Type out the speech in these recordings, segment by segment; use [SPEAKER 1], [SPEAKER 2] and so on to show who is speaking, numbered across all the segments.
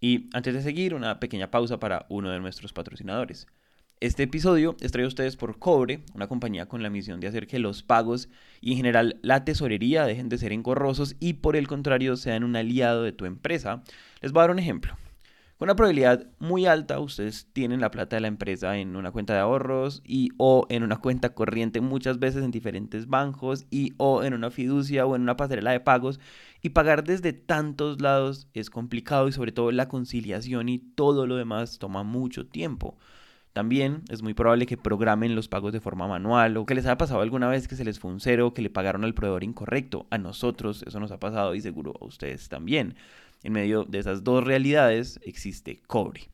[SPEAKER 1] Y antes de seguir, una pequeña pausa para uno de nuestros patrocinadores. Este episodio es traído a ustedes por Cobre, una compañía con la misión de hacer que los pagos y en general la tesorería dejen de ser engorrosos y por el contrario sean un aliado de tu empresa. Les voy a dar un ejemplo. Con una probabilidad muy alta, ustedes tienen la plata de la empresa en una cuenta de ahorros y o en una cuenta corriente muchas veces en diferentes bancos y o en una fiducia o en una pasarela de pagos y pagar desde tantos lados es complicado y sobre todo la conciliación y todo lo demás toma mucho tiempo. También es muy probable que programen los pagos de forma manual o que les haya pasado alguna vez que se les fue un cero o que le pagaron al proveedor incorrecto. A nosotros eso nos ha pasado y seguro a ustedes también. En medio de esas dos realidades existe Cobre.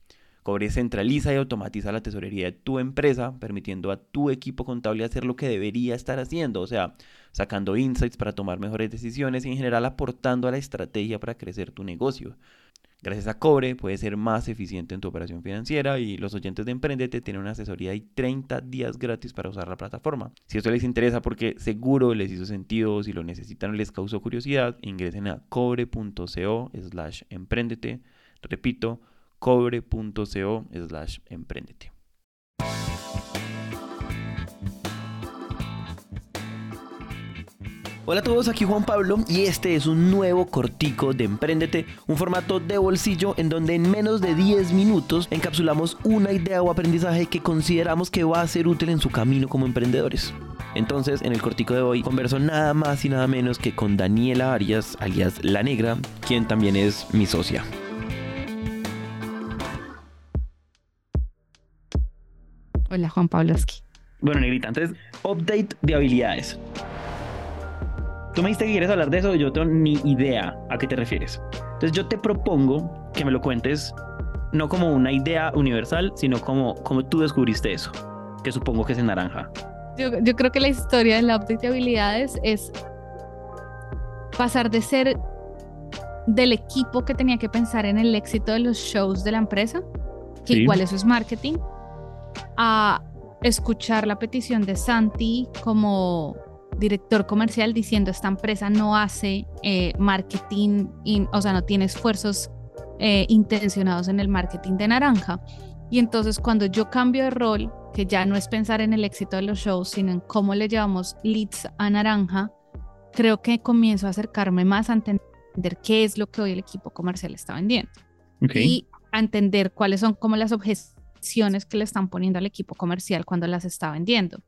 [SPEAKER 1] Cobre centraliza y automatiza la tesorería de tu empresa, permitiendo a tu equipo contable hacer lo que debería estar haciendo, o sea, sacando insights para tomar mejores decisiones y en general aportando a la estrategia para crecer tu negocio. Gracias a Cobre puedes ser más eficiente en tu operación financiera y los oyentes de Emprendete tienen una asesoría y 30 días gratis para usar la plataforma. Si esto les interesa porque seguro les hizo sentido, si lo necesitan o les causó curiosidad, ingresen a cobre.co slash emprendete. Repito, cobre.co slash emprendete. Hola a todos, aquí Juan Pablo y este es un nuevo cortico de Emprendete, un formato de bolsillo en donde en menos de 10 minutos encapsulamos una idea o aprendizaje que consideramos que va a ser útil en su camino como emprendedores. Entonces, en el cortico de hoy converso nada más y nada menos que con Daniela Arias, alias La Negra, quien también es mi socia.
[SPEAKER 2] Hola Juan Pabloski.
[SPEAKER 1] Bueno, Negrita, entonces, update de habilidades. Tú me dijiste que quieres hablar de eso, yo no tengo ni idea a qué te refieres. Entonces yo te propongo que me lo cuentes no como una idea universal, sino como, como tú descubriste eso, que supongo que es en naranja.
[SPEAKER 2] Yo, yo creo que la historia de la update de habilidades es pasar de ser del equipo que tenía que pensar en el éxito de los shows de la empresa, que
[SPEAKER 1] Sí.
[SPEAKER 2] igual eso es marketing, a escuchar la petición de Santi como director comercial diciendo esta empresa no hace eh, marketing, in- o sea, no tiene esfuerzos eh, intencionados en el marketing de naranja. Y entonces cuando yo cambio de rol, que ya no es pensar en el éxito de los shows, sino en cómo le llevamos leads a naranja, creo que comienzo a acercarme más a entender qué es lo que hoy el equipo comercial está vendiendo y a entender cuáles son como las objeciones que le están poniendo al equipo comercial cuando las está vendiendo.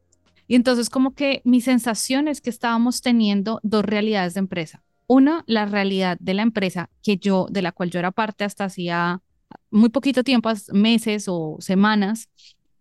[SPEAKER 2] Y entonces como que mi sensación es que estábamos teniendo dos realidades de empresa. Una, la realidad de la empresa que yo, de la cual yo era parte hasta hacía muy poquito tiempo, meses o semanas,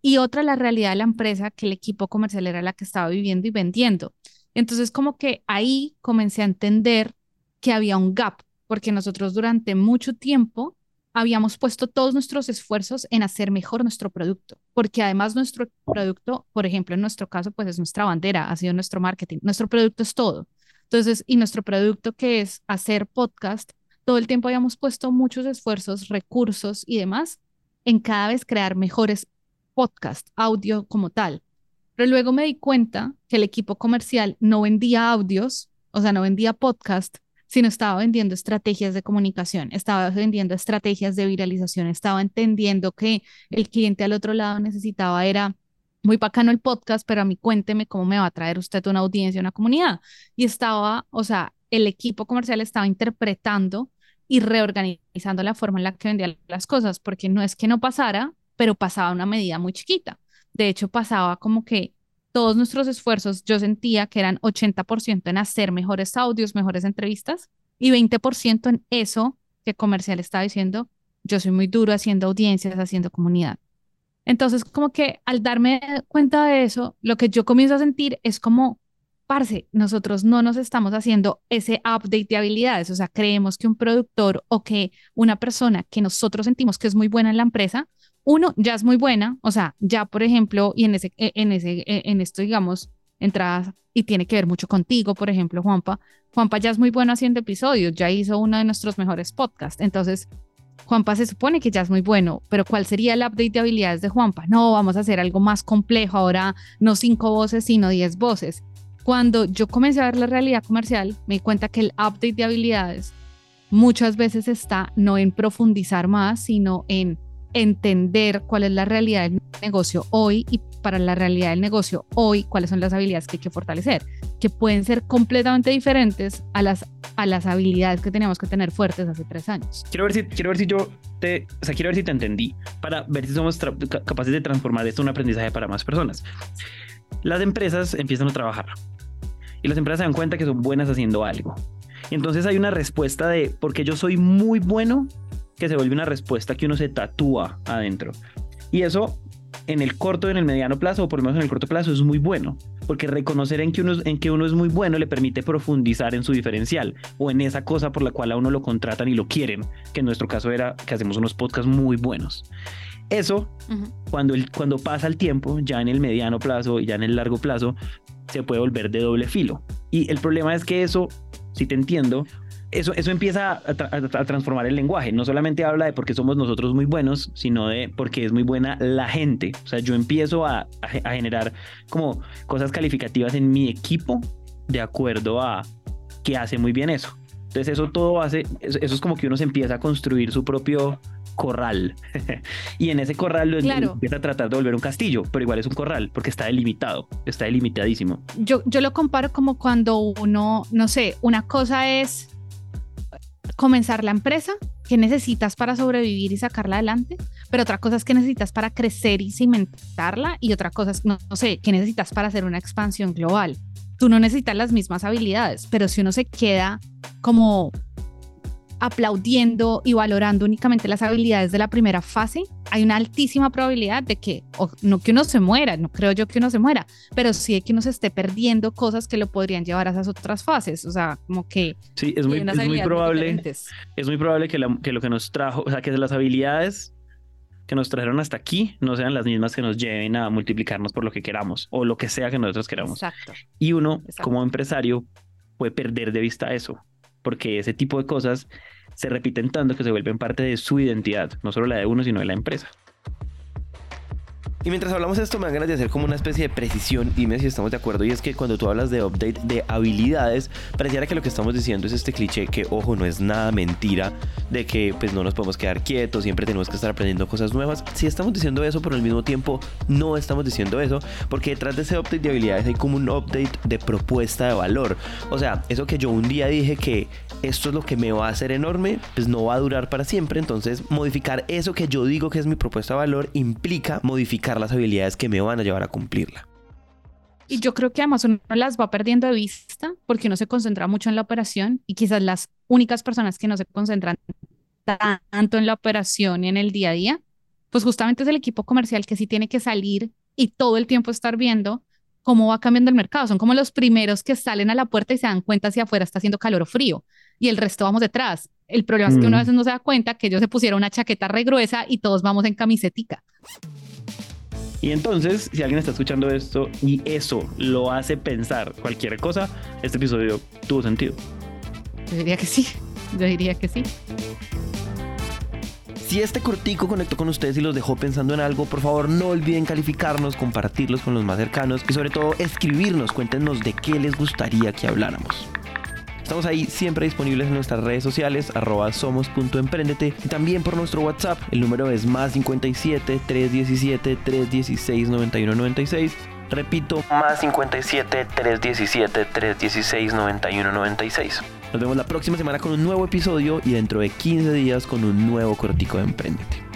[SPEAKER 2] y otra, la realidad de la empresa que el equipo comercial era la que estaba viviendo y vendiendo. Entonces como que ahí comencé a entender que había un gap, porque nosotros durante mucho tiempo habíamos puesto todos nuestros esfuerzos en hacer mejor nuestro producto, porque además nuestro producto, por ejemplo, en nuestro caso, pues es nuestra bandera, ha sido nuestro marketing, nuestro producto es todo. Entonces, y nuestro producto que es hacer podcast, todo el tiempo habíamos puesto muchos esfuerzos, recursos y demás en cada vez crear mejores podcast, audio como tal. Pero luego me di cuenta que el equipo comercial no vendía audios, o sea, no vendía podcast, sino estaba vendiendo estrategias de comunicación, estaba vendiendo estrategias de viralización, estaba entendiendo que el cliente al otro lado necesitaba era muy bacano el podcast, pero a mí cuénteme cómo me va a traer usted una audiencia, una comunidad. Y estaba, o sea, el equipo comercial estaba interpretando y reorganizando la forma en la que vendía las cosas, porque no es que no pasara, pero pasaba una medida muy chiquita. De hecho, pasaba como que todos nuestros esfuerzos, yo sentía que eran 80% en hacer mejores audios, mejores entrevistas y 20% en eso que comercial estaba diciendo, yo soy muy duro haciendo audiencias, haciendo comunidad. Entonces, como que al darme cuenta de eso, lo que yo comienzo a sentir es como, parce, nosotros no nos estamos haciendo ese update de habilidades, o sea, creemos que un productor o que una persona que nosotros sentimos que es muy buena en la empresa, uno ya es muy buena, o sea, ya por ejemplo, y en ese, en ese, en esto, digamos, entradas y tiene que ver mucho contigo, por ejemplo, Juanpa. Juanpa ya es muy bueno haciendo episodios, ya hizo uno de nuestros mejores podcasts. Entonces, Juanpa se supone que ya es muy bueno, pero ¿cuál sería el update de habilidades de Juanpa? No, vamos a hacer algo más complejo, ahora no cinco voces, sino diez voces. Cuando yo comencé a ver la realidad comercial, me di cuenta que el update de habilidades muchas veces está no en profundizar más, sino en entender cuál es la realidad del negocio hoy y para la realidad del negocio hoy cuáles son las habilidades que hay que fortalecer, que pueden ser completamente diferentes a las, a las habilidades que teníamos que tener fuertes hace tres años.
[SPEAKER 3] Quiero ver si, quiero ver si yo te, o sea, quiero ver si te entendí para ver si somos capaces de transformar esto en un aprendizaje para más personas. Las empresas empiezan a trabajar y las empresas se dan cuenta que son buenas haciendo algo. Y entonces hay una respuesta de porque yo soy muy bueno que se vuelve una respuesta que uno se tatúa adentro. Y eso en el corto, en el mediano plazo, o por lo menos en el corto plazo, es muy bueno, porque reconocer en que, uno, en que uno es muy bueno le permite profundizar en su diferencial o en esa cosa por la cual a uno lo contratan y lo quieren, que en nuestro caso era que hacemos unos podcasts muy buenos. Eso, cuando, el, cuando pasa el tiempo, ya en el mediano plazo y ya en el largo plazo, se puede volver de doble filo. Y el problema es que eso, si te entiendo, eso, eso empieza a, transformar el lenguaje. No solamente habla de porque somos nosotros muy buenos, sino de porque es muy buena la gente. O sea, yo empiezo a, a generar como cosas calificativas en mi equipo de acuerdo a que hace muy bien eso. Entonces eso todo hace, eso, es como que uno se empieza a construir su propio corral. y en ese corral lo empieza a tratar de volver un castillo, pero igual es un corral porque está delimitado, está delimitadísimo.
[SPEAKER 2] Yo, yo lo comparo como cuando uno, no sé, una cosa es comenzar la empresa, que necesitas para sobrevivir y sacarla adelante, pero otra cosa es que necesitas para crecer y cimentarla y otra cosa es, no, no sé, que necesitas para hacer una expansión global. Tú no necesitas las mismas habilidades, pero si uno se queda como aplaudiendo y valorando únicamente las habilidades de la primera fase, hay una altísima probabilidad de que, no que uno se muera, no creo yo que uno se muera, pero sí de que uno se esté perdiendo cosas que lo podrían llevar a esas otras fases. O sea, como que.
[SPEAKER 3] Sí, es muy, es muy probable. Es muy probable que, que lo que nos trajo, o sea, que las habilidades que nos trajeron hasta aquí no sean las mismas que nos lleven a multiplicarnos por lo que queramos o lo que sea que nosotros queramos. Exacto. Y uno, como empresario, puede perder de vista eso porque ese tipo de cosas se repiten tanto que se vuelven parte de su identidad, no solo la de uno, sino de la empresa.
[SPEAKER 1] Y mientras hablamos de esto, me dan ganas de hacer como una especie de precisión. Dime si estamos de acuerdo. Y es que cuando tú hablas de update de habilidades, pareciera que lo que estamos diciendo es este cliché que, ojo, no es nada mentira de que pues no nos podemos quedar quietos, siempre tenemos que estar aprendiendo cosas nuevas. Si estamos diciendo eso, pero al mismo tiempo no estamos diciendo eso, porque detrás de ese update de habilidades hay como un update de propuesta de valor. O sea, eso que yo un día dije que esto es lo que me va a hacer enorme, pues no va a durar para siempre. Entonces, modificar eso que yo digo que es mi propuesta de valor implica modificar las habilidades que me van a llevar a cumplirla.
[SPEAKER 2] Y yo creo que además uno las va perdiendo de vista porque uno se concentra mucho en la operación y quizás las únicas personas que no se concentran tanto en la operación y en el día a día, pues justamente es el equipo comercial que sí tiene que salir y todo el tiempo estar viendo cómo va cambiando el mercado. Son como los primeros que salen a la puerta y se dan cuenta si afuera está haciendo calor o frío y el resto vamos detrás. El problema es que uno a mm. veces no se da cuenta que ellos se pusieron una chaqueta re gruesa y todos vamos en camisetica.
[SPEAKER 3] Y entonces, si alguien está escuchando esto y eso lo hace pensar cualquier cosa, este episodio tuvo sentido.
[SPEAKER 2] Yo diría que sí, yo diría que sí.
[SPEAKER 1] Si este cortico conectó con ustedes y los dejó pensando en algo, por favor no olviden calificarnos, compartirlos con los más cercanos y sobre todo escribirnos, cuéntenos de qué les gustaría que habláramos. Estamos ahí siempre disponibles en nuestras redes sociales, arroba somos.emprendete y también por nuestro WhatsApp. El número es más 57 317 316 9196. Repito, más 57 317 316 9196. Nos vemos la próxima semana con un nuevo episodio y dentro de 15 días con un nuevo cortico de Emprendete.